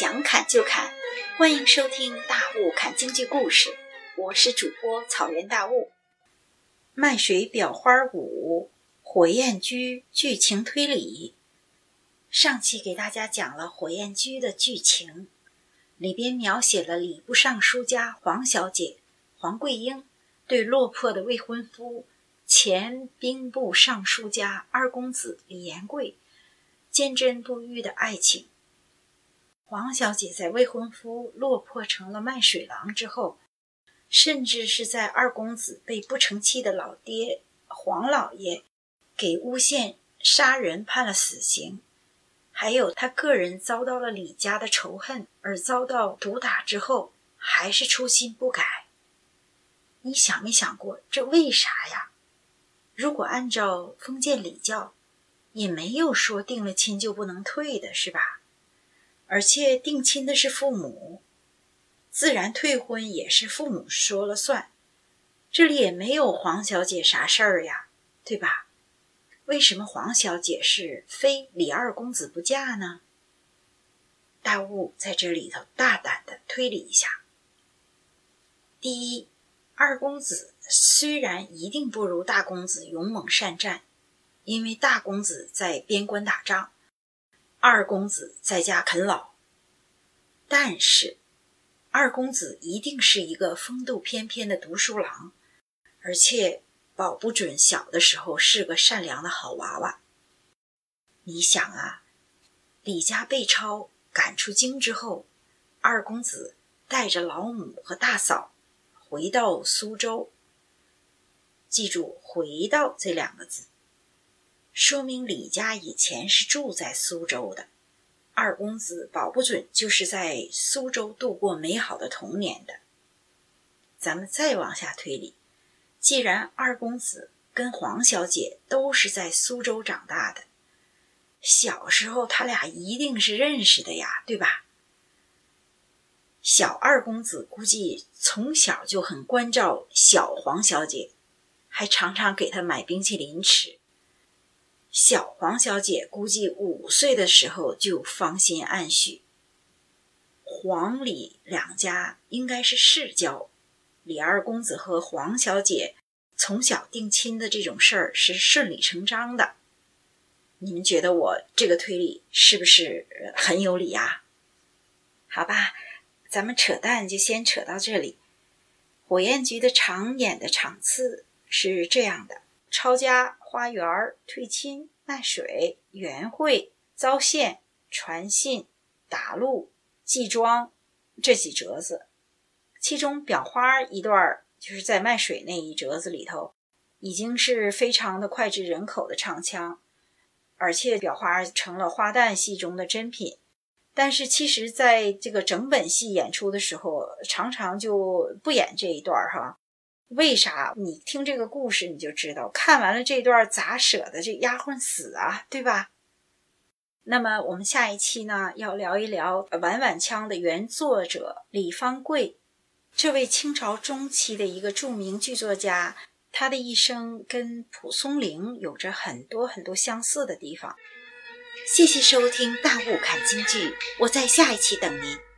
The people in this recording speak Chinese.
想砍就砍，欢迎收听《大雾砍京剧故事》，我是主播草原大雾。卖水裱花舞，火焰居剧情推理。上期给大家讲了火焰居的剧情，里边描写了礼部尚书家黄小姐黄桂英对落魄的未婚夫前兵部尚书家二公子李延贵坚贞不渝的爱情。黄小姐在未婚夫落魄成了卖水郎之后，甚至是在二公子被不成器的老爹黄老爷给诬陷杀人判了死刑，还有他个人遭到了李家的仇恨而遭到毒打之后，还是初心不改。你想没想过这为啥呀？如果按照封建礼教，也没有说定了亲就不能退的，是吧？而且定亲的是父母，自然退婚也是父母说了算。这里也没有黄小姐啥事儿呀，对吧？为什么黄小姐是非李二公子不嫁呢？大雾在这里头大胆的推理一下：第一，二公子虽然一定不如大公子勇猛善战，因为大公子在边关打仗。二公子在家啃老，但是二公子一定是一个风度翩翩的读书郎，而且保不准小的时候是个善良的好娃娃。你想啊，李家被抄赶出京之后，二公子带着老母和大嫂回到苏州，记住“回到”这两个字。说明李家以前是住在苏州的，二公子保不准就是在苏州度过美好的童年的。咱们再往下推理，既然二公子跟黄小姐都是在苏州长大的，小时候他俩一定是认识的呀，对吧？小二公子估计从小就很关照小黄小姐，还常常给她买冰淇淋吃。小黄小姐估计五岁的时候就芳心暗许，黄李两家应该是世交，李二公子和黄小姐从小定亲的这种事儿是顺理成章的。你们觉得我这个推理是不是很有理啊？好吧，咱们扯淡就先扯到这里。火焰局的常演的场次是这样的。抄家、花园、退亲、卖水、圆会、遭陷、传信、打路、寄庄这几折子，其中裱花一段就是在卖水那一折子里头，已经是非常的脍炙人口的唱腔，而且裱花成了花旦戏中的珍品。但是其实，在这个整本戏演出的时候，常常就不演这一段哈。为啥？你听这个故事你就知道，看完了这段咋舍得这丫鬟死啊，对吧？那么我们下一期呢，要聊一聊《晚晚腔》的原作者李方贵，这位清朝中期的一个著名剧作家，他的一生跟蒲松龄有着很多很多相似的地方。谢谢收听《大雾看京剧》，我在下一期等您。